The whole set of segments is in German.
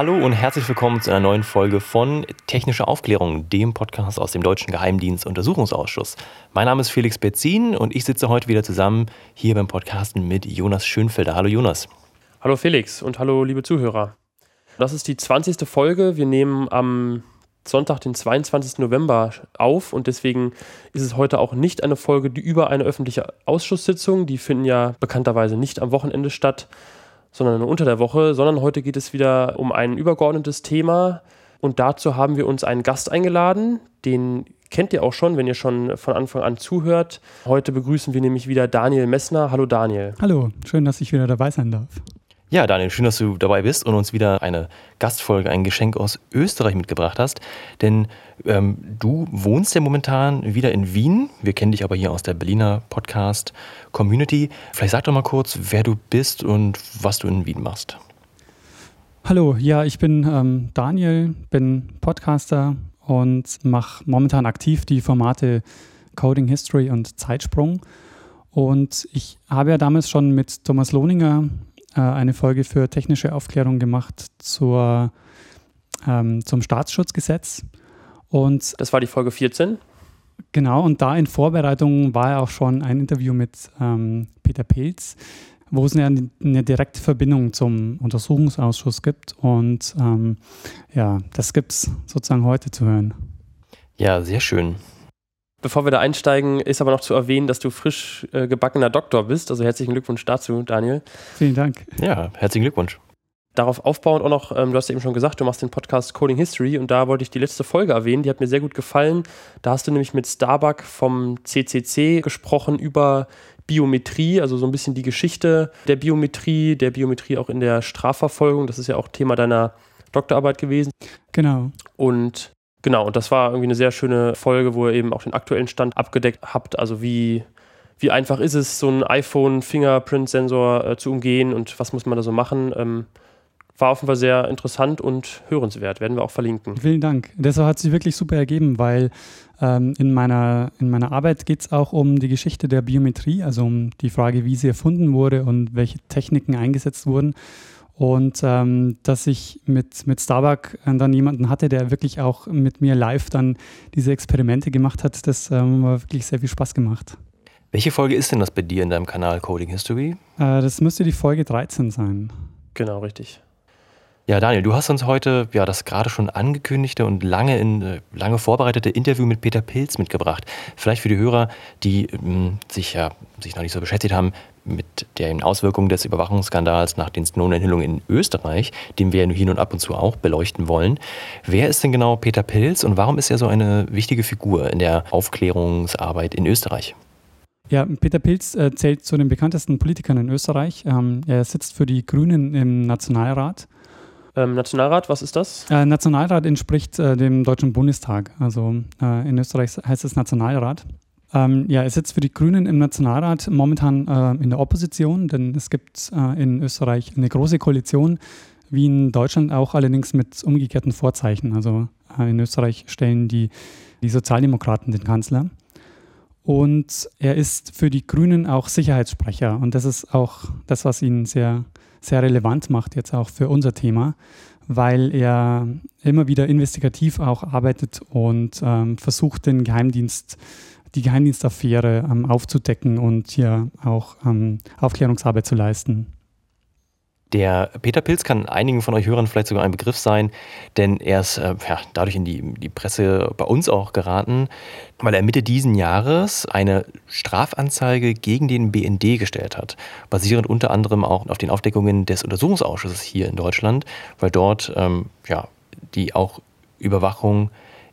Hallo und herzlich willkommen zu einer neuen Folge von Technische Aufklärung, dem Podcast aus dem Deutschen Geheimdienst Untersuchungsausschuss. Mein Name ist Felix Betzin und ich sitze heute wieder zusammen hier beim Podcasten mit Jonas Schönfelder. Hallo Jonas. Hallo Felix und hallo liebe Zuhörer. Das ist die 20. Folge. Wir nehmen am Sonntag, den 22. November auf und deswegen ist es heute auch nicht eine Folge über eine öffentliche Ausschusssitzung. Die finden ja bekannterweise nicht am Wochenende statt, sondern unter der Woche, sondern heute geht es wieder um ein übergeordnetes Thema und dazu haben wir uns einen Gast eingeladen, den kennt ihr auch schon, wenn ihr schon von Anfang an zuhört. Heute begrüßen wir nämlich wieder Daniel Messner. Hallo Daniel. Hallo, schön, dass ich wieder dabei sein darf. Ja, Daniel, schön, dass du dabei bist und uns wieder eine Gastfolge, ein Geschenk aus Österreich mitgebracht hast. Denn ähm, du wohnst ja momentan wieder in Wien. Wir kennen dich aber hier aus der Berliner Podcast-Community. Vielleicht sag doch mal kurz, wer du bist und was du in Wien machst. Hallo, ja, ich bin ähm, Daniel, bin Podcaster und mache momentan aktiv die Formate Coding History und Zeitsprung. Und ich habe ja damals schon mit Thomas Lohninger äh, eine Folge für technische Aufklärung gemacht zur, ähm, zum Staatsschutzgesetz. Und das war die Folge 14? Genau, und da in Vorbereitung war ja auch schon ein Interview mit ähm, Peter Pilz, wo es eine, eine, direkte Verbindung zum Untersuchungsausschuss gibt. Und ähm, ja, das gibt es sozusagen heute zu hören. Ja, sehr schön. Bevor wir da einsteigen, ist aber noch zu erwähnen, dass du frisch äh, gebackener Doktor bist. Also herzlichen Glückwunsch dazu, Daniel. Vielen Dank. Ja, herzlichen Glückwunsch. Darauf aufbauend auch noch, ähm, du hast ja eben schon gesagt, du machst den Podcast Coding History und da wollte ich die letzte Folge erwähnen, die hat mir sehr gut gefallen. Da hast du nämlich mit Starbuck vom CCC gesprochen über Biometrie, also so ein bisschen die Geschichte der Biometrie, der Biometrie auch in der Strafverfolgung. Das ist ja auch Thema deiner Doktorarbeit gewesen. Genau. Und Genau, und das war irgendwie eine sehr schöne Folge, wo ihr eben auch den aktuellen Stand abgedeckt habt. Also wie, wie einfach ist es, so einen iPhone-Fingerprint-Sensor äh, zu umgehen und was muss man da so machen. Ähm, war Fall sehr interessant und hörenswert. Werden wir auch verlinken. Vielen Dank. Das hat sich wirklich super ergeben, weil ähm, in, meiner, in meiner Arbeit geht es auch um die Geschichte der Biometrie, also um die Frage, wie sie erfunden wurde und welche Techniken eingesetzt wurden. Und ähm, dass ich mit, mit Starbuck äh, dann jemanden hatte, der wirklich auch mit mir live dann diese Experimente gemacht hat, das ähm, war wirklich sehr viel Spaß gemacht. Welche Folge ist denn das bei dir in deinem Kanal Coding History? Äh, das müsste die Folge 13 sein. Genau, richtig. Ja, Daniel, du hast uns heute ja das gerade schon angekündigte und lange, in, äh, lange vorbereitete Interview mit Peter Pilz mitgebracht. Vielleicht für die Hörer, die ähm, sich ja sich noch nicht so beschäftigt haben mit den Auswirkungen des Überwachungsskandals nach den Snowden-Enthüllungen in Österreich, den wir ja hin und ab und zu auch beleuchten wollen. Wer ist denn genau Peter Pilz und warum ist er so eine wichtige Figur in der Aufklärungsarbeit in Österreich? Ja, Peter Pilz äh, zählt zu den bekanntesten Politikern in Österreich. Ähm, er sitzt für die Grünen im Nationalrat ähm, Nationalrat, was ist das? Äh, Nationalrat entspricht äh, dem Deutschen Bundestag. Also äh, in Österreich heißt es Nationalrat. Ähm, ja, er sitzt für die Grünen im Nationalrat momentan äh, in der Opposition, denn es gibt äh, in Österreich eine große Koalition, wie in Deutschland auch allerdings mit umgekehrten Vorzeichen. Also äh, in Österreich stellen die, die Sozialdemokraten den Kanzler. Und er ist für die Grünen auch Sicherheitssprecher. Und das ist auch das, was ihn sehr sehr relevant macht jetzt auch für unser Thema, weil er immer wieder investigativ auch arbeitet und ähm, versucht, den Geheimdienst, die Geheimdienstaffäre ähm, aufzudecken und hier auch ähm, Aufklärungsarbeit zu leisten. Der Peter Pilz kann einigen von euch Hörern vielleicht sogar ein Begriff sein, denn er ist äh, ja, dadurch in die, die Presse bei uns auch geraten, weil er Mitte diesen Jahres eine Strafanzeige gegen den BND gestellt hat, basierend unter anderem auch auf den Aufdeckungen des Untersuchungsausschusses hier in Deutschland, weil dort ähm, ja, die auch Überwachung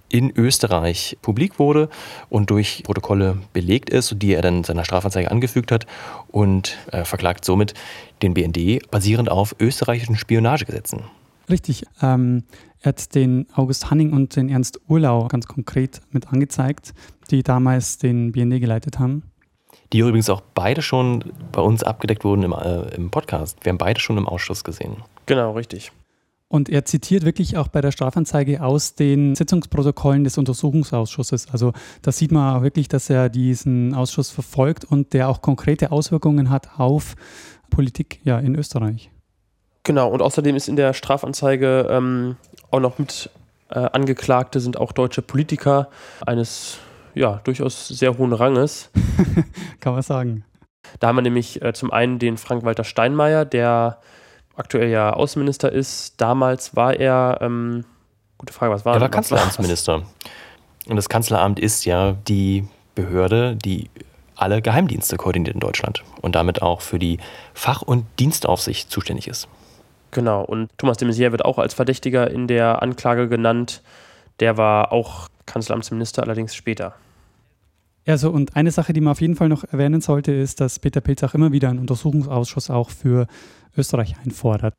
in Österreich publik wurde und durch Protokolle belegt ist, die er dann seiner Strafanzeige angefügt hat und äh, verklagt somit den BND basierend auf österreichischen Spionagegesetzen. Richtig. Ähm, er hat den August Hanning und den Ernst Urlau ganz konkret mit angezeigt, die damals den BND geleitet haben. Die übrigens auch beide schon bei uns abgedeckt wurden im, äh, im Podcast. Wir haben beide schon im Ausschuss gesehen. Genau, richtig. Und er zitiert wirklich auch bei der Strafanzeige aus den Sitzungsprotokollen des Untersuchungsausschusses. Also da sieht man auch wirklich, dass er diesen Ausschuss verfolgt und der auch konkrete Auswirkungen hat auf Politik ja, in Österreich. Genau, und außerdem ist in der Strafanzeige ähm, auch noch mit äh, Angeklagte sind auch deutsche Politiker eines ja, durchaus sehr hohen Ranges. Kann man sagen. Da haben wir nämlich äh, zum einen den Frank-Walter Steinmeier, der aktuell ja Außenminister ist. Damals war er, ähm, gute Frage, was war er? Er war Kanzleramtsminister. Und das Kanzleramt ist ja die Behörde, die alle Geheimdienste koordiniert in Deutschland und damit auch für die Fach- und Dienstaufsicht zuständig ist. Genau, und Thomas de Maizière wird auch als Verdächtiger in der Anklage genannt. Der war auch Kanzleramtsminister, allerdings später. Ja, so und eine Sache, die man auf jeden Fall noch erwähnen sollte, ist, dass Peter Pilz auch immer wieder einen Untersuchungsausschuss auch für Österreich einfordert.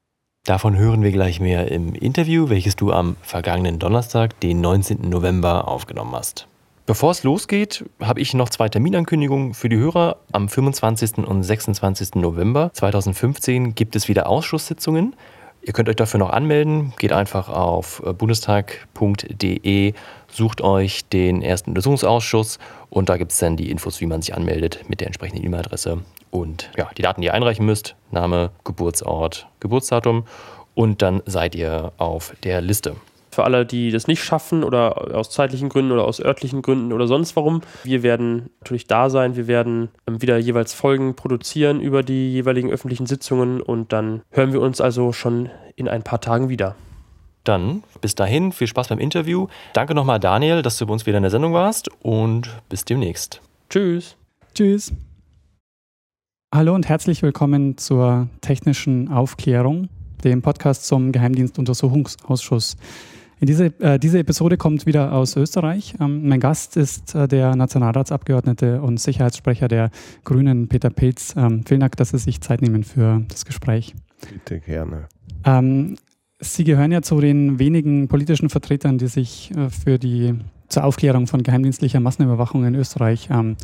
Davon hören wir gleich mehr im Interview, welches du am vergangenen Donnerstag, den 19. November, aufgenommen hast. Bevor es losgeht, habe ich noch zwei Terminankündigungen für die Hörer. Am 25. und 26. November 2015 gibt es wieder Ausschusssitzungen. Ihr könnt euch dafür noch anmelden. Geht einfach auf bundestag.de, sucht euch den ersten Untersuchungsausschuss und da gibt es dann die Infos, wie man sich anmeldet mit der entsprechenden E-Mail-Adresse und ja, die Daten, die ihr einreichen müsst. Name, Geburtsort, Geburtsdatum und dann seid ihr auf der Liste für alle, die das nicht schaffen oder aus zeitlichen Gründen oder aus örtlichen Gründen oder sonst warum. Wir werden natürlich da sein. Wir werden ähm, wieder jeweils Folgen produzieren über die jeweiligen öffentlichen Sitzungen und dann hören wir uns also schon in ein paar Tagen wieder. Dann bis dahin, viel Spaß beim Interview. Danke nochmal, Daniel, dass du bei uns wieder in der Sendung warst und bis demnächst. Tschüss. Tschüss. Hallo und herzlich willkommen zur technischen Aufklärung, dem Podcast zum Geheimdienstuntersuchungsausschuss. In diese, äh, diese Episode kommt wieder aus Österreich. Ähm, mein Gast ist äh, der Nationalratsabgeordnete und Sicherheitssprecher der Grünen, Peter Pilz. Ähm, vielen Dank, dass Sie sich Zeit nehmen für das Gespräch. Bitte gerne. Ähm, Sie gehören ja zu den wenigen politischen Vertretern, die sich äh, für die zur Aufklärung von geheimdienstlicher Massenüberwachung in Österreich ähm,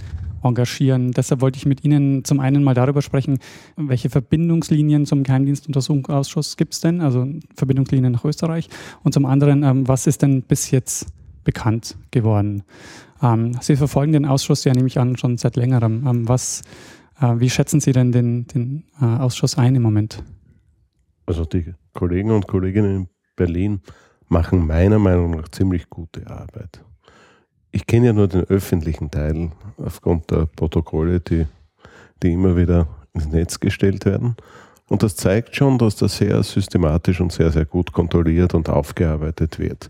engagieren. Deshalb wollte ich mit Ihnen zum einen mal darüber sprechen, welche Verbindungslinien zum Geheimdienstuntersuchungsausschuss gibt es denn, also Verbindungslinien nach Österreich. Und zum anderen, ähm, was ist denn bis jetzt bekannt geworden? Ähm, Sie verfolgen den Ausschuss ja, nehme ich an, schon seit längerem. Ähm, was, äh, wie schätzen Sie denn den, den äh, Ausschuss ein im Moment? Also die Kollegen und Kolleginnen in Berlin machen meiner Meinung nach ziemlich gute Arbeit ich kenne ja nur den öffentlichen Teil aufgrund der Protokolle, die, die immer wieder ins Netz gestellt werden. Und das zeigt schon, dass das sehr systematisch und sehr, sehr gut kontrolliert und aufgearbeitet wird.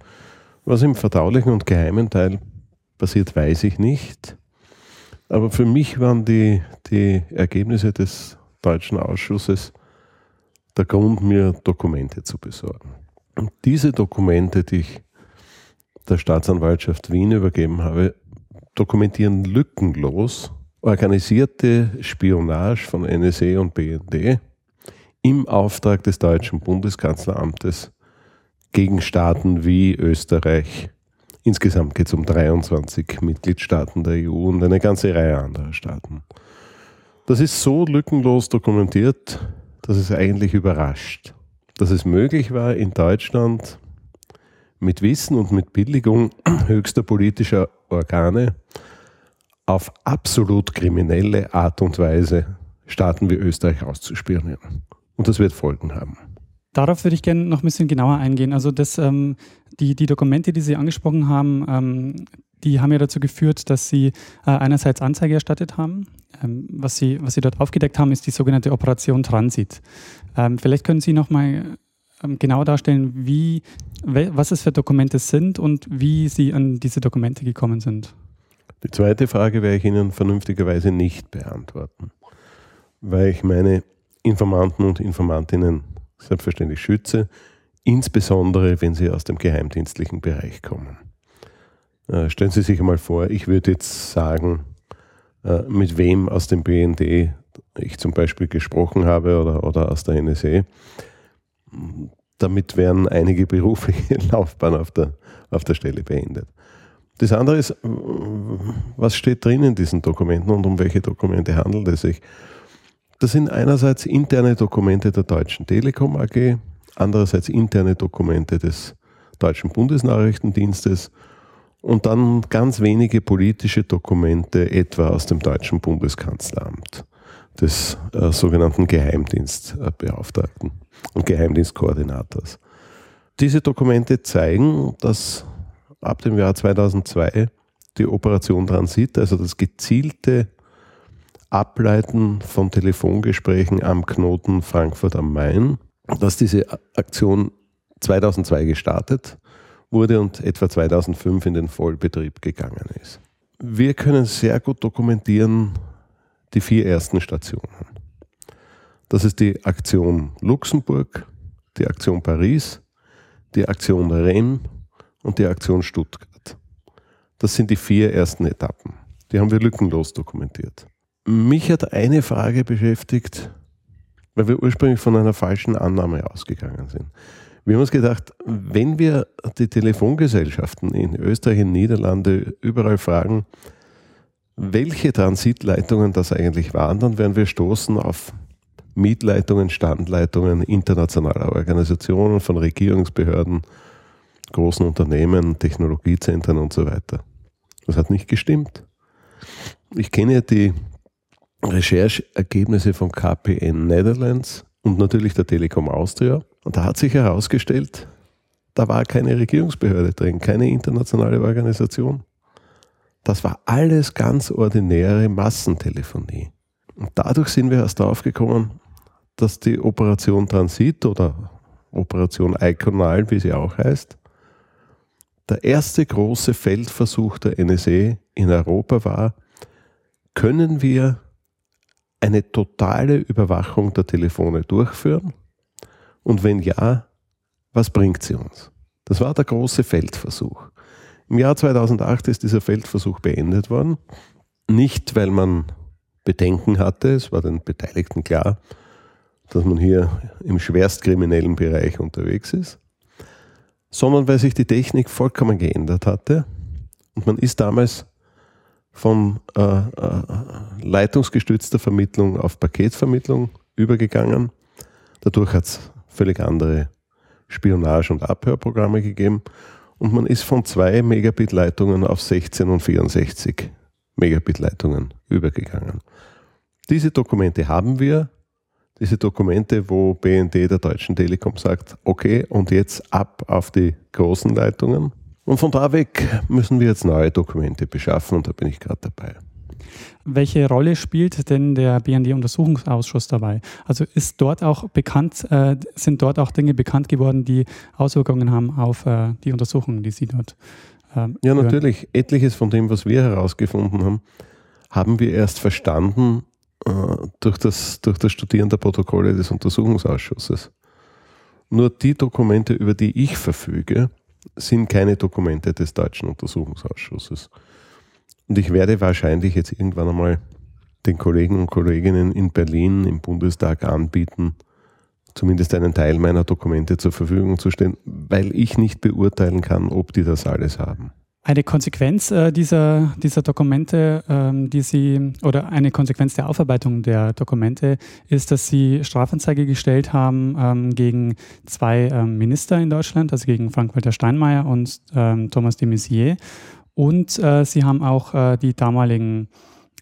Was im verdaulichen und geheimen Teil passiert, weiß ich nicht. Aber für mich waren die, die Ergebnisse des deutschen Ausschusses der Grund, mir Dokumente zu besorgen. Und diese Dokumente, die ich der Staatsanwaltschaft Wien übergeben habe, dokumentieren lückenlos organisierte Spionage von NSA und BND im Auftrag des deutschen Bundeskanzleramtes gegen Staaten wie Österreich. Insgesamt geht es um 23 Mitgliedstaaten der EU und eine ganze Reihe anderer Staaten. Das ist so lückenlos dokumentiert, dass es eigentlich überrascht, dass es möglich war, in Deutschland mit Wissen und mit Billigung höchster politischer Organe auf absolut kriminelle Art und Weise Staaten wie Österreich auszuspionieren. Und das wird Folgen haben. Darauf würde ich gerne noch ein bisschen genauer eingehen. Also das, ähm, die, die Dokumente, die Sie angesprochen haben, ähm, die haben ja dazu geführt, dass Sie äh, einerseits Anzeige erstattet haben. Ähm, was, Sie, was Sie dort aufgedeckt haben, ist die sogenannte Operation Transit. Ähm, vielleicht können Sie noch mal ähm, genau darstellen, wie, was es für Dokumente sind und wie Sie an diese Dokumente gekommen sind. Die zweite Frage werde ich Ihnen vernünftigerweise nicht beantworten, weil ich meine Informanten und Informantinnen selbstverständlich schütze, insbesondere wenn sie aus dem geheimdienstlichen Bereich kommen. Äh, stellen Sie sich einmal vor, ich würde jetzt sagen, äh, mit wem aus dem BND ich zum Beispiel gesprochen habe oder, oder aus der NSA damit werden einige berufliche Laufbahnen auf der, auf der Stelle beendet. Das andere ist, was steht drin in diesen Dokumenten und um welche Dokumente handelt es sich? Das sind einerseits interne Dokumente der Deutschen Telekom AG, andererseits interne Dokumente des Deutschen Bundesnachrichtendienstes und dann ganz wenige politische Dokumente, etwa aus dem Deutschen Bundeskanzleramt. des äh, sogenannten Geheimdienstbeauftragten und Geheimdienstkoordinators. Diese Dokumente zeigen, dass ab dem Jahr 2002 die Operation Transit, also das gezielte Ableiten von Telefongesprächen am Knoten Frankfurt am Main, dass diese Aktion 2002 gestartet wurde und etwa 2005 in den Vollbetrieb gegangen ist. Wir können sehr gut dokumentieren die vier ersten Stationen. Das ist die Aktion Luxemburg, die Aktion Paris, die Aktion Rennes und die Aktion Stuttgart. Das sind die vier ersten Etappen. Die haben wir lückenlos dokumentiert. Mich hat eine Frage beschäftigt, weil wir ursprünglich von einer falschen Annahme ausgegangen sind. Wir haben uns gedacht, wenn wir die Telefongesellschaften in Österreich, in Niederlande überall fragen, welche Transitleitungen das eigentlich waren, dann werden wir stoßen auf Mietleitungen, Standleitungen internationaler Organisationen, von Regierungsbehörden, großen Unternehmen, Technologiezentren und so weiter. Das hat nicht gestimmt. Ich kenne die Recherchergebnisse von KPN Netherlands und natürlich der Telekom Austria. Und da hat sich herausgestellt, da war keine Regierungsbehörde drin, keine internationale Organisation. Das war alles ganz ordinäre Massentelefonie. Und dadurch sind wir erst drauf gekommen, dass die Operation Transit oder Operation Iconal, wie sie auch heißt, der erste große Feldversuch der NSA in Europa war, können wir eine totale Überwachung der Telefone durchführen? Und wenn ja, was bringt sie uns? Das war der große Feldversuch. Im Jahr 2008 ist dieser Feldversuch beendet worden. Nicht, weil man Bedenken hatte, es war den Beteiligten klar, dass man hier im schwerstkriminellen Bereich unterwegs ist, sondern weil sich die Technik vollkommen geändert hatte und man ist damals von äh, äh, leitungsgestützter Vermittlung auf Paketvermittlung übergegangen. Dadurch hat es völlig andere Spionage- und Abhörprogramme gegeben und man ist von 2 Megabit Leitungen auf 16 und 64 Megabit Leitungen übergegangen. Diese Dokumente haben wir, diese Dokumente, wo BND der Deutschen Telekom sagt, okay, und jetzt ab auf die großen Leitungen. Und von da weg müssen wir jetzt neue Dokumente beschaffen und da bin ich gerade dabei. Welche Rolle spielt denn der BND-Untersuchungsausschuss dabei? Also ist dort auch bekannt, äh, sind dort auch Dinge bekannt geworden, die Auswirkungen haben auf äh, die Untersuchungen, die Sie dort ähm, Ja, hören? natürlich. Etliches von dem, was wir herausgefunden haben, haben wir erst verstanden äh, durch, das, durch das Studieren der Protokolle des Untersuchungsausschusses. Nur die Dokumente, über die ich verfüge, sind keine Dokumente des deutschen Untersuchungsausschusses. Und ich werde wahrscheinlich jetzt irgendwann einmal den Kollegen und Kolleginnen in Berlin im Bundestag anbieten, zumindest einen Teil meiner Dokumente zur Verfügung zu stellen, weil ich nicht beurteilen kann, ob die das alles haben. Eine Konsequenz äh, dieser, dieser Dokumente, ähm, die Sie, oder eine Konsequenz der Aufarbeitung der Dokumente ist, dass Sie Strafanzeige gestellt haben ähm, gegen zwei ähm, Minister in Deutschland, also gegen Frank-Walter Steinmeier und ähm, Thomas de Maizière. Und äh, Sie haben auch äh, die damaligen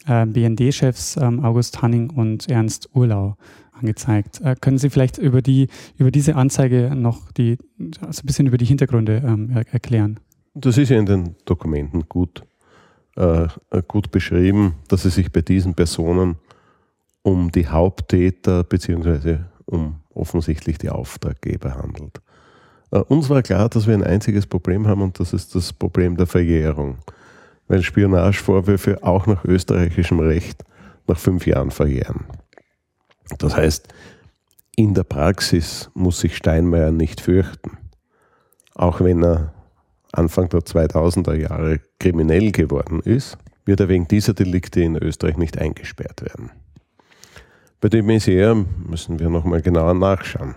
äh, BND-Chefs ähm, August Hanning und Ernst Urlau angezeigt. Äh, können Sie vielleicht über, die, über diese Anzeige noch die, also ein bisschen über die Hintergründe ähm, erklären? Das ist ja in den Dokumenten gut, äh, gut beschrieben, dass es sich bei diesen Personen um die Haupttäter bzw. um offensichtlich die Auftraggeber handelt. Äh, uns war klar, dass wir ein einziges Problem haben und das ist das Problem der Verjährung, weil Spionagevorwürfe auch nach österreichischem Recht nach fünf Jahren verjähren. Das heißt, in der Praxis muss sich Steinmeier nicht fürchten, auch wenn er Anfang der 2000er Jahre kriminell geworden ist, wird er wegen dieser Delikte in Österreich nicht eingesperrt werden. Bei dem Messier müssen wir nochmal genauer nachschauen.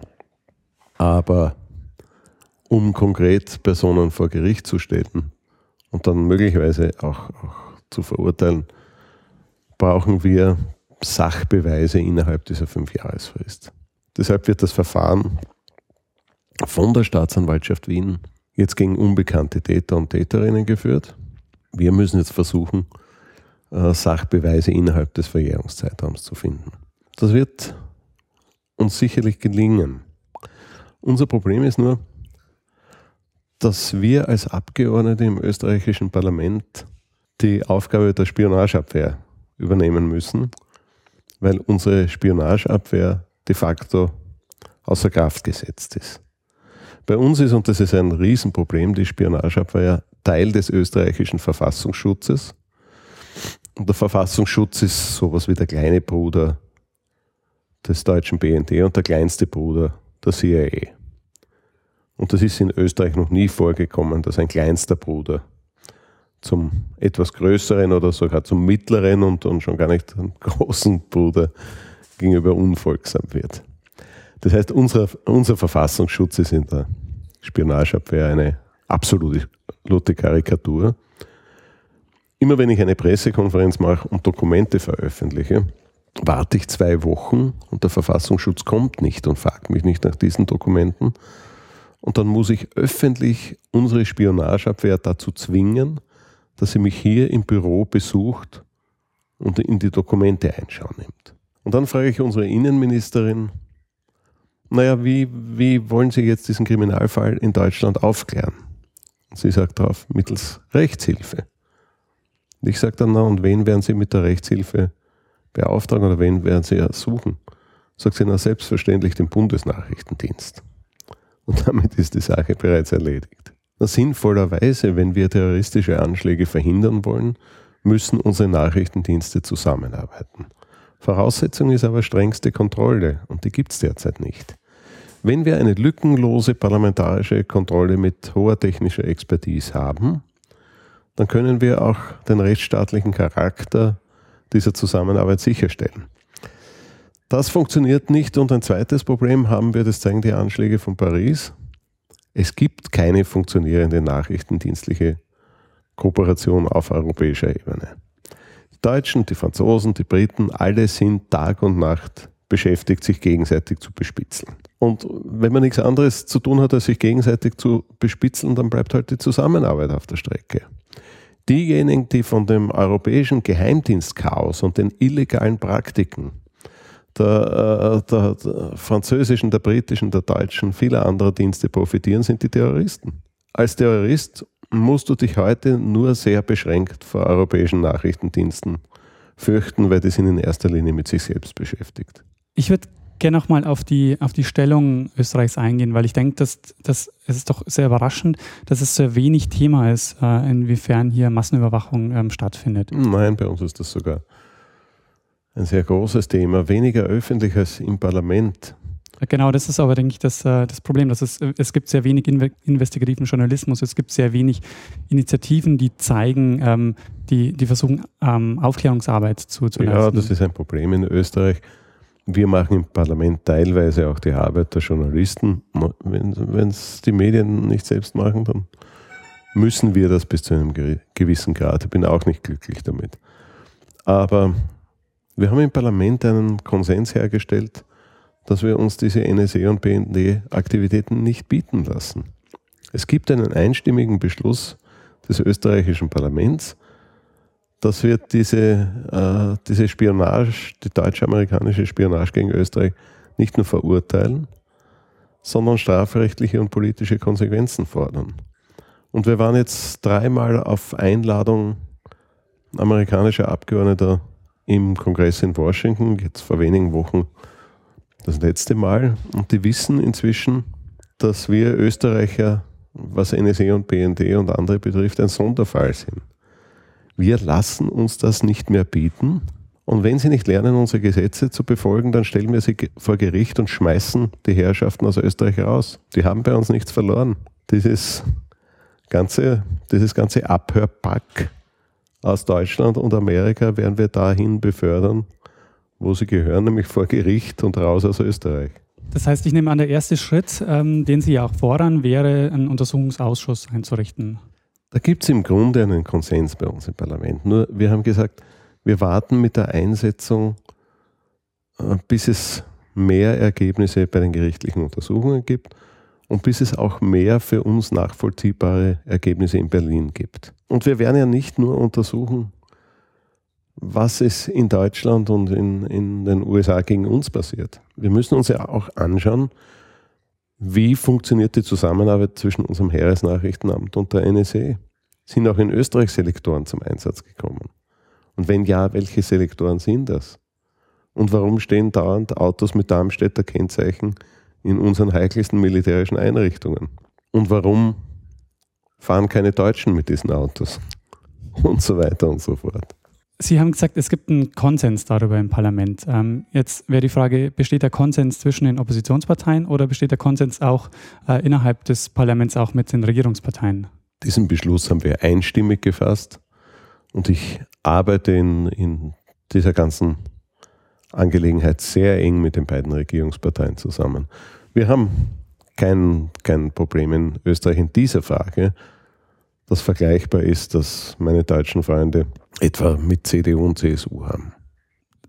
Aber um konkret Personen vor Gericht zu stellen und dann möglicherweise auch, auch zu verurteilen, brauchen wir Sachbeweise innerhalb dieser Fünfjahresfrist. Deshalb wird das Verfahren von der Staatsanwaltschaft Wien jetzt gegen unbekannte Täter und Täterinnen geführt. Wir müssen jetzt versuchen, äh, Sachbeweise innerhalb des Verjährungszeitraums zu finden. Das wird uns sicherlich gelingen. Unser Problem ist nur, dass wir als Abgeordnete im österreichischen Parlament die Aufgabe der Spionageabwehr übernehmen müssen, weil unsere Spionageabwehr de facto außer Kraft gesetzt ist. Bei uns ist, und das ist ein Riesenproblem, die Spionageabwehr Teil des österreichischen Verfassungsschutzes. Und der Verfassungsschutz ist sowas wie der kleine Bruder des deutschen BND und der kleinste Bruder der CIA. Und das ist in Österreich noch nie vorgekommen, dass ein kleinster Bruder zum etwas größeren oder sogar zum mittleren und, und schon gar nicht zum großen Bruder gegenüber unfolgsam wird. Das heißt, unser, unser Verfassungsschutz ist in der Spionageabwehr eine absolute Karikatur. Immer wenn ich eine Pressekonferenz mache und Dokumente veröffentliche, warte ich zwei Wochen und der Verfassungsschutz kommt nicht und fragt mich nicht nach diesen Dokumenten. Und dann muss ich öffentlich unsere Spionageabwehr dazu zwingen, dass sie mich hier im Büro besucht und in die Dokumente einschauen nimmt. Und dann frage ich unsere Innenministerin, naja, wie, wie wollen Sie jetzt diesen Kriminalfall in Deutschland aufklären? Sie sagt darauf, mittels Rechtshilfe. Und ich sage dann, na, und wen werden Sie mit der Rechtshilfe beauftragen oder wen werden Sie ersuchen? Sagt sie, na, selbstverständlich den Bundesnachrichtendienst. Und damit ist die Sache bereits erledigt. Na, sinnvollerweise, wenn wir terroristische Anschläge verhindern wollen, müssen unsere Nachrichtendienste zusammenarbeiten. Voraussetzung ist aber strengste Kontrolle und die gibt es derzeit nicht. Wenn wir eine lückenlose parlamentarische Kontrolle mit hoher technischer Expertise haben, dann können wir auch den rechtsstaatlichen Charakter dieser Zusammenarbeit sicherstellen. Das funktioniert nicht und ein zweites Problem haben wir, das zeigen die Anschläge von Paris. Es gibt keine funktionierende nachrichtendienstliche Kooperation auf europäischer Ebene. Deutschen, die Franzosen, die Briten, alle sind Tag und Nacht beschäftigt, sich gegenseitig zu bespitzeln. Und wenn man nichts anderes zu tun hat, als sich gegenseitig zu bespitzeln, dann bleibt halt die Zusammenarbeit auf der Strecke. Diejenigen, die von dem europäischen Geheimdienstchaos und den illegalen Praktiken der, äh, der, der, französischen, der britischen, der deutschen, vieler anderer Dienste profitieren, sind die Terroristen. Als Terrorist musst du dich heute nur sehr beschränkt vor europäischen Nachrichtendiensten fürchten, weil die sind in erster Linie mit sich selbst beschäftigt. Ich würde gerne nochmal auf die, auf die Stellung Österreichs eingehen, weil ich denke, dass, dass es ist doch sehr überraschend, dass es sehr wenig Thema ist, äh, inwiefern hier Massenüberwachung ähm, stattfindet. Nein, bei uns ist das sogar ein sehr großes Thema, weniger öffentlich als im Parlament. Genau, das ist aber, denke ich, das, äh, das Problem. Dass es, es gibt sehr wenig investigativen Journalismus, es gibt sehr wenig Initiativen, die zeigen, ähm, die, die versuchen, ähm, Aufklärungsarbeit zu, zu leisten. Ja, das ist ein Problem in Österreich. Wir machen im Parlament teilweise auch die Arbeit der Journalisten. Wenn es die Medien nicht selbst machen, dann müssen wir das bis zu einem gewissen Grad. Ich bin auch nicht glücklich damit. Aber wir haben im Parlament einen Konsens hergestellt, dass wir uns diese NSE und BND-Aktivitäten nicht bieten lassen. Es gibt einen einstimmigen Beschluss des österreichischen Parlaments, dass wir diese, äh, diese Spionage, die deutsch-amerikanische Spionage gegen Österreich nicht nur verurteilen, sondern strafrechtliche und politische Konsequenzen fordern. Und wir waren jetzt dreimal auf Einladung amerikanischer Abgeordneter im Kongress in Washington, jetzt vor wenigen Wochen das letzte Mal. Und die wissen inzwischen, dass wir Österreicher, was NSE und BND und andere betrifft, ein Sonderfall sind. Wir lassen uns das nicht mehr bieten. Und wenn sie nicht lernen, unsere Gesetze zu befolgen, dann stellen wir sie vor Gericht und schmeißen die Herrschaften aus Österreich raus. Die haben bei uns nichts verloren. Dieses ganze, dieses ganze Abhörpack aus Deutschland und Amerika werden wir dahin befördern, wo sie gehören, nämlich vor Gericht und raus aus Österreich. Das heißt, ich nehme an, der erste Schritt, ähm, den Sie ja auch fordern, wäre, einen Untersuchungsausschuss einzurichten. Da gibt es im Grunde einen Konsens bei uns im Parlament. Nur wir haben gesagt, wir warten mit der Einsetzung, äh, bis es mehr Ergebnisse bei den gerichtlichen Untersuchungen gibt und bis es auch mehr für uns nachvollziehbare Ergebnisse in Berlin gibt. Und wir werden ja nicht nur untersuchen, was ist in Deutschland und in, in den USA gegen uns passiert. Wir müssen uns ja auch anschauen, wie funktioniert die Zusammenarbeit zwischen unserem Heeresnachrichtenamt und der NSA? Sind auch in Österreich Selektoren zum Einsatz gekommen? Und wenn ja, welche Selektoren sind das? Und warum stehen dauernd Autos mit Darmstädter Kennzeichen in unseren heikelsten militärischen Einrichtungen? Und warum fahren keine Deutschen mit diesen Autos? Und so weiter und so fort. Sie haben gesagt, es gibt einen Konsens darüber im Parlament. Ähm, jetzt wäre die Frage, besteht der Konsens zwischen den Oppositionsparteien oder besteht der Konsens auch äh, innerhalb des Parlaments auch mit den Regierungsparteien? Diesen Beschluss haben wir einstimmig gefasst und ich arbeite in, in dieser ganzen Angelegenheit sehr eng mit den beiden Regierungsparteien zusammen. Wir haben kein, kein Problem in Österreich in dieser Frage, das vergleichbar ist, dass meine deutschen Freunde etwa mit CDU und CSU haben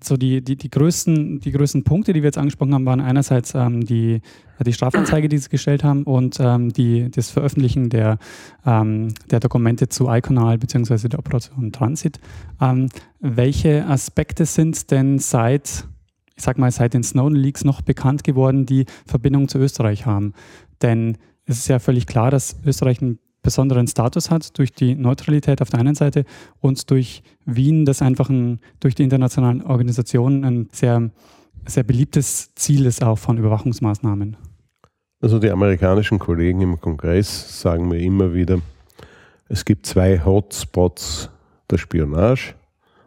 so die, die, die, größten, die größten Punkte, die wir jetzt angesprochen haben, waren einerseits ähm, die, die Strafanzeige, die sie gestellt haben und ähm, die, das Veröffentlichen der, ähm, der Dokumente zu Iconal bzw. der Operation Transit. Ähm, welche Aspekte sind denn seit, ich sag mal, seit den Snowden Leaks noch bekannt geworden, die Verbindung zu Österreich haben? Denn es ist ja völlig klar, dass Österreich ein besonderen Status hat durch die Neutralität auf der einen Seite und durch Wien, das einfach ein, durch die internationalen Organisationen ein sehr, sehr beliebtes Ziel ist auch von Überwachungsmaßnahmen. Also die amerikanischen Kollegen im Kongress sagen mir immer wieder, es gibt zwei Hotspots der Spionage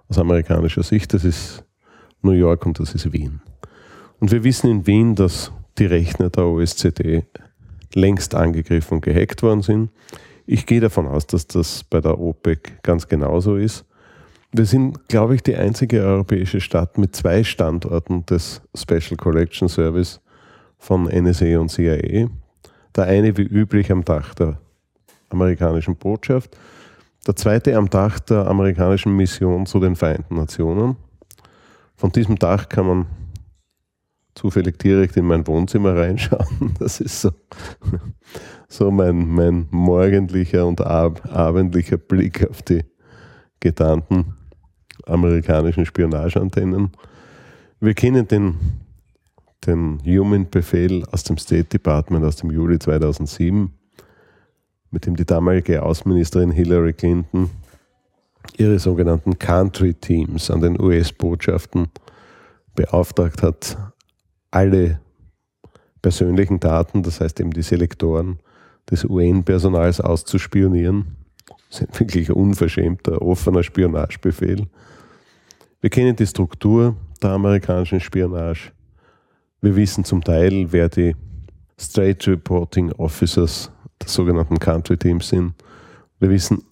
aus amerikanischer Sicht. Das ist New York und das ist Wien. Und wir wissen in Wien, dass die Rechner der OSZE längst angegriffen und gehackt worden sind. Ich gehe davon aus, dass das bei der OPEC ganz genauso ist. Wir sind, glaube ich, die einzige europäische Stadt mit zwei Standorten des Special Collection Service von NSA und CIA. Der eine wie üblich am Dach der amerikanischen Botschaft, der zweite am Dach der amerikanischen Mission zu den Vereinten Nationen. Von diesem Dach kann man zufällig direkt in mein Wohnzimmer reinschauen. Das ist so so mein, mein morgendlicher und ab, abendlicher Blick auf die getarnten amerikanischen Spionageantennen. Wir kennen den, den Human-Befehl aus dem State Department aus dem Juli 2007, mit dem die damalige Außenministerin Hillary Clinton ihre sogenannten Country Teams an den US-Botschaften beauftragt hat, alle persönlichen Daten, das heißt eben die Selektoren, des UN-Personals auszuspionieren. Das ist ein wirklich unverschämter, offener Spionagebefehl. Wir kennen die Struktur der amerikanischen Spionage. Wir wissen zum Teil, wer die Straight Reporting Officers der sogenannten Country Teams sind. Wir wissen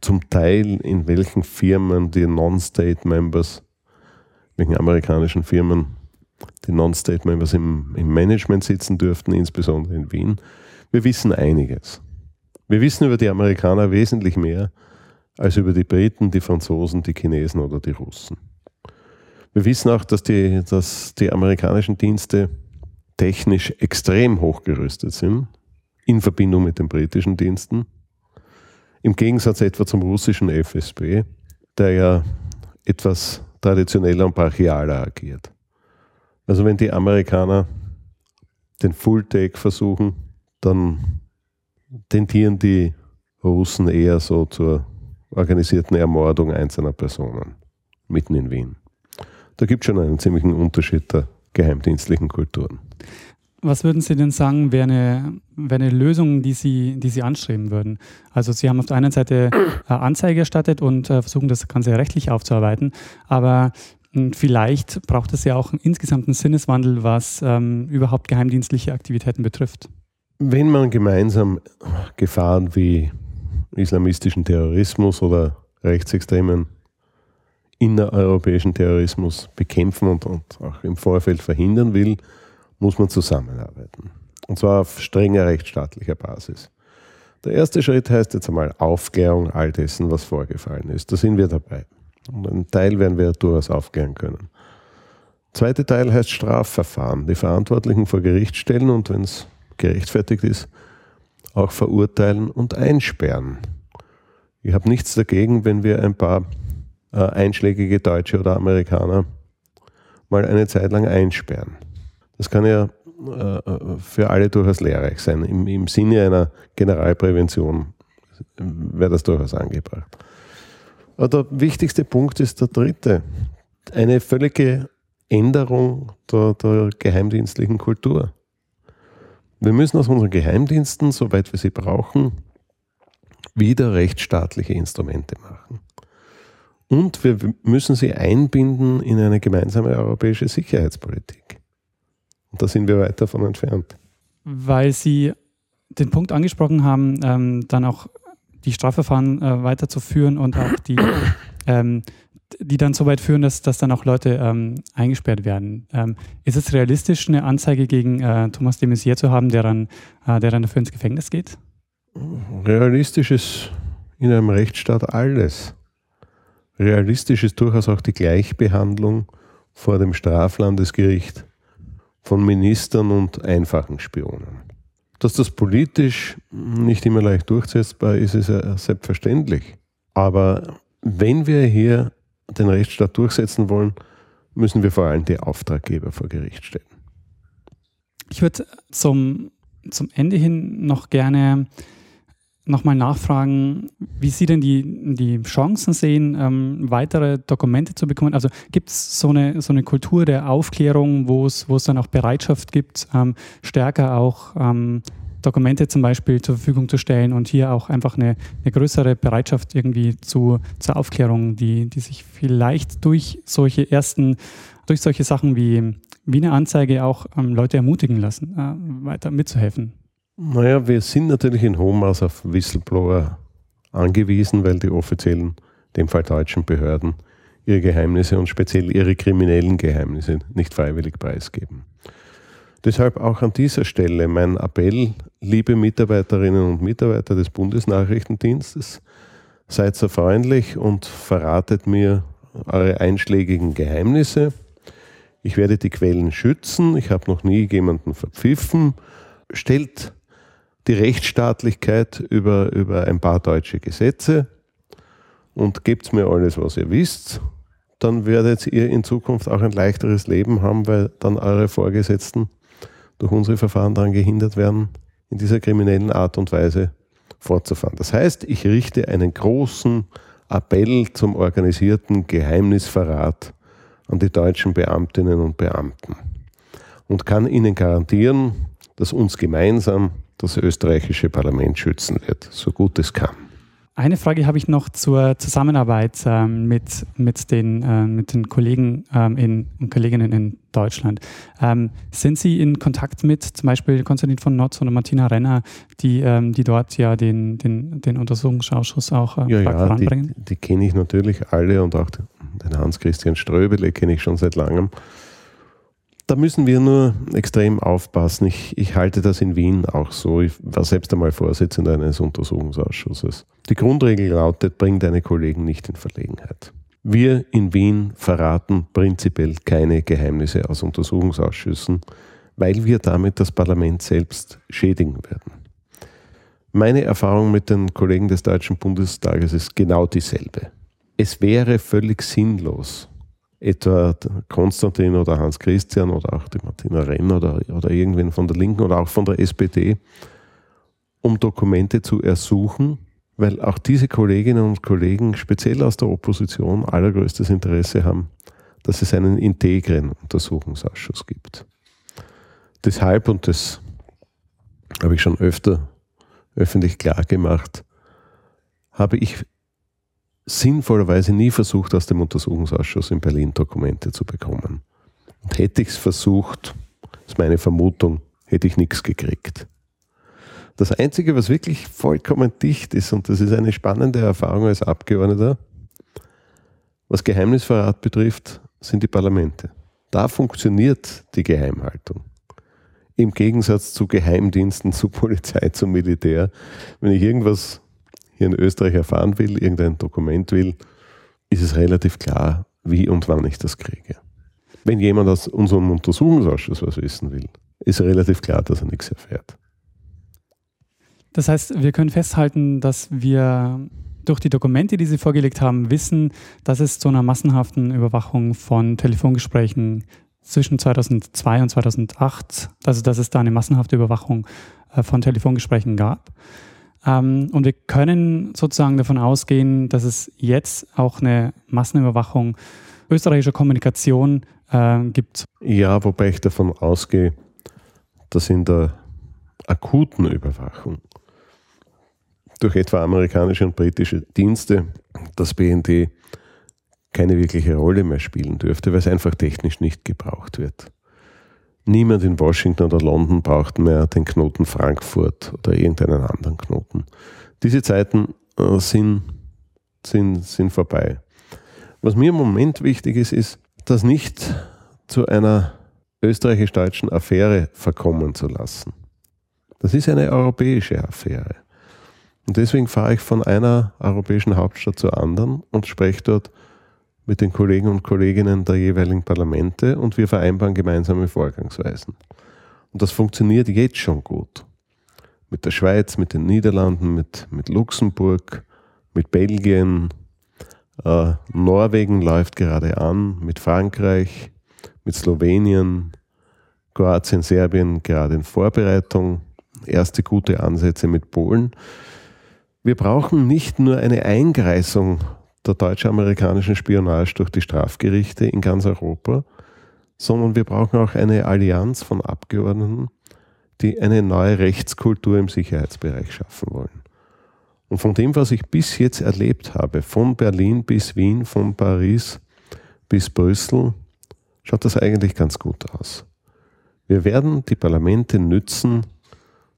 zum Teil, in welchen Firmen die Non-State Members, welchen amerikanischen Firmen die Non-State Members im, im Management sitzen dürften, insbesondere in Wien. Wir wissen einiges. Wir wissen über die Amerikaner wesentlich mehr als über die Briten, die Franzosen, die Chinesen oder die Russen. Wir wissen auch, dass die, dass die amerikanischen Dienste technisch extrem hochgerüstet sind, in Verbindung mit den britischen Diensten. Im Gegensatz etwa zum russischen FSB, der ja etwas traditioneller und brachialer agiert. Also wenn die Amerikaner den Full-Take versuchen, dann tendieren die Russen eher so zur organisierten Ermordung einzelner Personen mitten in Wien. Da gibt es schon einen ziemlichen Unterschied der geheimdienstlichen Kulturen. Was würden Sie denn sagen, wäre eine, wär eine Lösung, die Sie, die Sie anstreben würden? Also Sie haben auf der einen Seite äh, Anzeige erstattet und äh, versuchen das Ganze rechtlich aufzuarbeiten, aber hm, vielleicht braucht es ja auch insgesamt einen Sinneswandel, was ähm, überhaupt geheimdienstliche Aktivitäten betrifft. Wenn man gemeinsam Gefahren wie islamistischen Terrorismus oder rechtsextremen innereuropäischen Terrorismus bekämpfen und, und, auch im Vorfeld verhindern will, muss man zusammenarbeiten. Und zwar auf strenger rechtsstaatlicher Basis. Der erste Schritt heißt jetzt einmal Aufklärung all dessen, was vorgefallen ist. Da sind wir dabei. Und einen Teil werden wir durchaus aufklären können. Zweite Teil heißt Strafverfahren. Die Verantwortlichen vor Gericht stellen und wenn es gerechtfertigt ist, auch verurteilen und einsperren. Ich habe nichts dagegen, wenn wir ein paar äh, einschlägige Deutsche oder Amerikaner mal eine Zeit lang einsperren. Das kann ja äh, für alle durchaus lehrreich sein. Im, Im Sinne einer Generalprävention wäre das durchaus angebracht. Aber der wichtigste Punkt ist der dritte. Eine völlige Änderung der, der geheimdienstlichen Kultur. Wir müssen aus unseren Geheimdiensten, soweit wir sie brauchen, wieder rechtsstaatliche Instrumente machen. Und wir müssen sie einbinden in eine gemeinsame europäische Sicherheitspolitik. Und da sind wir weit davon entfernt. Weil Sie den Punkt angesprochen haben, ähm, dann auch die Strafverfahren äh, weiterzuführen und auch die, ähm, die dann so weit führen, dass, dass dann auch Leute ähm, eingesperrt werden. Ähm, ist es realistisch, eine Anzeige gegen äh, Thomas de Maizière zu haben, der dann, äh, der dann dafür ins Gefängnis geht? Realistisch ist in einem Rechtsstaat alles. Realistisch ist durchaus auch die Gleichbehandlung vor dem Straflandesgericht von Ministern und einfachen Spionen. Dass das politisch nicht immer leicht durchsetzbar ist, ist ja selbstverständlich. Aber wenn wir hier den Rechtsstaat durchsetzen wollen, müssen wir vor allem die Auftraggeber vor Gericht stellen. Ich würde zum, zum Ende hin noch gerne nochmal nachfragen, wie Sie denn die, die Chancen sehen, ähm, weitere Dokumente zu bekommen. Also gibt es so eine, so eine Kultur der Aufklärung, wo es dann auch Bereitschaft gibt, ähm, stärker auch ähm, Dokumente zum Beispiel zur Verfügung zu stellen und hier auch einfach eine, eine größere Bereitschaft irgendwie zu, zur Aufklärung, die, die sich vielleicht durch solche ersten, durch solche Sachen wie, wie eine Anzeige auch ähm, Leute ermutigen lassen, äh, weiter mitzuhelfen. Naja, wir sind natürlich in hohem Maß auf Whistleblower angewiesen, weil die offiziellen, in dem Fall deutschen Behörden, ihre Geheimnisse und speziell ihre kriminellen Geheimnisse nicht freiwillig preisgeben. Deshalb auch an dieser Stelle mein Appell, liebe Mitarbeiterinnen und Mitarbeiter des Bundesnachrichtendienstes, seid so freundlich und verratet mir eure einschlägigen Geheimnisse. Ich werde die Quellen schützen. Ich habe noch nie jemanden verpfiffen. Stellt die Rechtsstaatlichkeit über, über ein paar deutsche Gesetze und gebt mir alles, was ihr wisst, dann werdet ihr in Zukunft auch ein leichteres Leben haben, weil dann eure Vorgesetzten durch unsere Verfahren daran gehindert werden, in dieser kriminellen Art und Weise fortzufahren. Das heißt, ich richte einen großen Appell zum organisierten Geheimnisverrat an die deutschen Beamtinnen und Beamten und kann Ihnen garantieren, dass uns gemeinsam das österreichische Parlament schützen wird, so gut es kann. Eine Frage habe ich noch zur Zusammenarbeit ähm, mit, mit, den, äh, mit den Kollegen ähm, in, und Kolleginnen in Deutschland. Ähm, sind Sie in Kontakt mit zum Beispiel Konstantin von Notz oder Martina Renner, die, ähm, die dort ja den, den, den Untersuchungsausschuss auch äh, ja, ja, voranbringen? Die, die kenne ich natürlich alle und auch den Hans-Christian Ströbele kenne ich schon seit langem. Da müssen wir nur extrem aufpassen. Ich, ich, halte das in Wien auch so. Ich war selbst einmal Vorsitzender eines Untersuchungsausschusses. Die Grundregel lautet, bring deine Kollegen nicht in Verlegenheit. Wir in Wien verraten prinzipiell keine Geheimnisse aus Untersuchungsausschüssen, weil wir damit das Parlament selbst schädigen werden. Meine Erfahrung mit den Kollegen des Deutschen Bundestages ist genau dieselbe. Es wäre völlig sinnlos, etwa Konstantin oder Hans Christian oder auch die Martina Renn oder, oder irgendwen von der Linken oder auch von der SPD, um Dokumente zu ersuchen, weil auch diese Kolleginnen und Kollegen, speziell aus der Opposition, allergrößtes Interesse haben, dass es einen integren Untersuchungsausschuss gibt. Deshalb, und das habe ich schon öfter öffentlich klar gemacht, habe ich sinnvollerweise nie versucht, aus dem Untersuchungsausschuss in Berlin Dokumente zu bekommen. Und hätte ich es versucht, ist meine Vermutung, hätte ich nichts gekriegt. Das Einzige, was wirklich vollkommen dicht ist, und das ist eine spannende Erfahrung als Abgeordneter, was Geheimnisverrat betrifft, sind die Parlamente. Da funktioniert die Geheimhaltung. Im Gegensatz zu Geheimdiensten, zu Polizei, zu Militär. Wenn ich irgendwas hier in Österreich erfahren will, irgendein Dokument will, ist es relativ klar, wie und wann ich das kriege. Wenn jemand aus unserem Untersuchungsausschuss was wissen will, ist relativ klar, dass er nichts erfährt. Das heißt, wir können festhalten, dass wir durch die Dokumente, die sie vorgelegt haben, wissen, dass es zu einer massenhaften Überwachung von Telefongesprächen zwischen 2002 und 2008, also dass es da eine massenhafte Überwachung äh, von Telefongesprächen gab. Ähm, und wir können sozusagen davon ausgehen, dass es jetzt auch eine Massenüberwachung österreichischer Kommunikation äh, gibt. Ja, wobei ich davon ausgehe, dass in der akuten Überwachung durch etwa amerikanische und britische Dienste das BND keine wirkliche Rolle mehr spielen dürfte, weil es einfach technisch nicht gebraucht wird. Niemand in Washington oder London braucht mehr den Knoten Frankfurt oder irgendeinen anderen Knoten. Diese Zeiten äh, sind, sind, sind vorbei. Was mir im Moment wichtig ist, ist, das nicht zu einer österreichisch-deutschen Affäre verkommen zu lassen. Das ist eine europäische Affäre. Und deswegen fahre ich von einer europäischen Hauptstadt zur anderen und spreche dort mit den Kollegen und Kolleginnen der jeweiligen Parlamente und wir vereinbaren gemeinsame Vorgangsweisen. Und das funktioniert jetzt schon gut. Mit der Schweiz, mit den Niederlanden, mit, mit Luxemburg, mit Belgien. Äh, Norwegen läuft gerade an, mit Frankreich, mit Slowenien, Kroatien, Serbien gerade in Vorbereitung. Erste gute Ansätze mit Polen. Wir brauchen nicht nur eine Eingreisung der deutsch-amerikanischen Spionage durch die Strafgerichte in ganz Europa, sondern wir brauchen auch eine Allianz von Abgeordneten, die eine neue Rechtskultur im Sicherheitsbereich schaffen wollen. Und von dem, was ich bis jetzt erlebt habe, von Berlin bis Wien, von Paris bis Brüssel, schaut das eigentlich ganz gut aus. Wir werden die Parlamente nützen,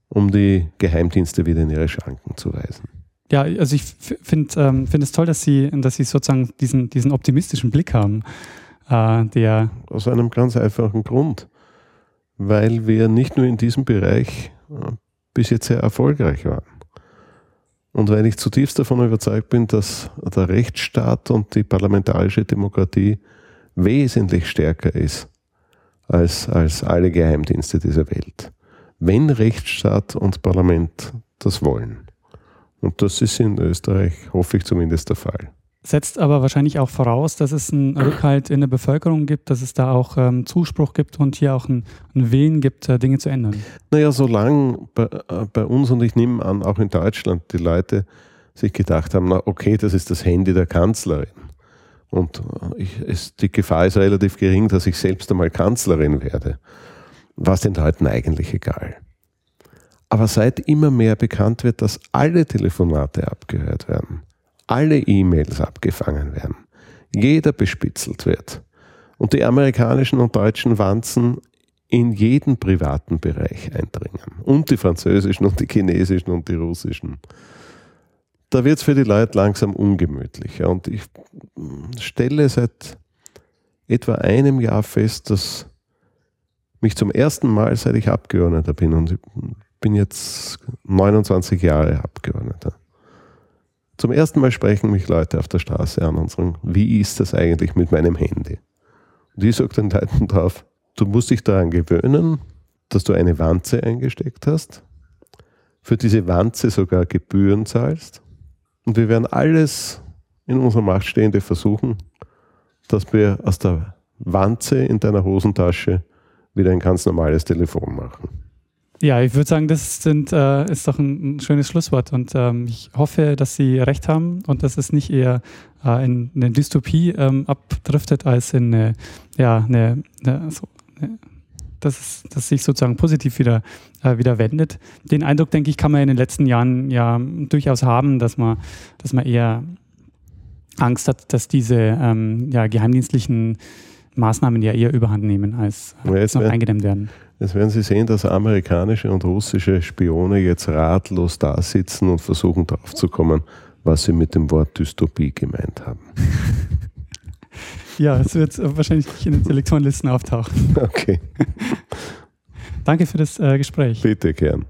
um die Geheimdienste wieder in ihre Schranken zu weisen. Ja, also ich finde ähm, find es toll, dass Sie, dass Sie sozusagen diesen, diesen optimistischen Blick haben. Äh, der Aus einem ganz einfachen Grund. Weil wir nicht nur in diesem Bereich äh, bis jetzt sehr erfolgreich waren. Und weil ich zutiefst davon überzeugt bin, dass der Rechtsstaat und die parlamentarische Demokratie wesentlich stärker ist als, als alle Geheimdienste dieser Welt. Wenn Rechtsstaat und Parlament das wollen. Und das ist in Österreich, hoffe ich zumindest, der Fall. Setzt aber wahrscheinlich auch voraus, dass es einen Rückhalt in der Bevölkerung gibt, dass es da auch ähm, Zuspruch gibt und hier auch einen, einen Willen gibt, äh, Dinge zu ändern. Naja, solange bei, äh, bei, uns und ich nehme an, auch in Deutschland, die Leute sich gedacht haben, na okay, das ist das Handy der Kanzlerin. Und äh, ich, es, die Gefahr ist relativ gering, dass ich selbst einmal Kanzlerin werde. War es den Leuten eigentlich egal. Aber seit immer mehr bekannt wird, dass alle Telefonate abgehört werden, alle E-Mails abgefangen werden, jeder bespitzelt wird und die amerikanischen und deutschen Wanzen in jeden privaten Bereich eindringen und die französischen und die chinesischen und die russischen. Da wird es für die Leute langsam ungemütlicher und ich stelle seit etwa einem Jahr fest, dass mich zum ersten Mal, seit ich Abgeordneter bin, und bin jetzt 29 Jahre Abgeordneter. Zum ersten Mal sprechen mich Leute auf der Straße an und sagen, wie ist das eigentlich mit meinem Handy? Und ich sage den Leuten drauf, du musst dich daran gewöhnen, dass du eine Wanze eingesteckt hast, für diese Wanze sogar Gebühren zahlst. Und wir werden alles in unserer Macht Stehende versuchen, dass wir aus der Wanze in deiner Hosentasche wieder ein ganz normales Telefon machen. Ja, ich würde sagen, das sind, äh, ist doch ein, ein, schönes Schlusswort und ähm, ich hoffe, dass Sie recht haben und dass es nicht eher äh, in eine Dystopie ähm, abdriftet als in eine, ja, eine, eine, so, eine dass, es, dass sich sozusagen positiv wieder, äh, wieder wendet. Den Eindruck, denke ich, kann man in den letzten Jahren ja durchaus haben, dass man, dass man eher Angst hat, dass diese ähm, ja, geheimdienstlichen Maßnahmen ja eher überhand nehmen, als, als noch eingedämmt werden. Jetzt werden Sie sehen, dass amerikanische und russische Spione jetzt ratlos da sitzen und versuchen draufzukommen, was sie mit dem Wort Dystopie gemeint haben. Ja, es wird wahrscheinlich in den Selektionlisten auftauchen. Okay. Danke für das äh, Gespräch. Bitte gern.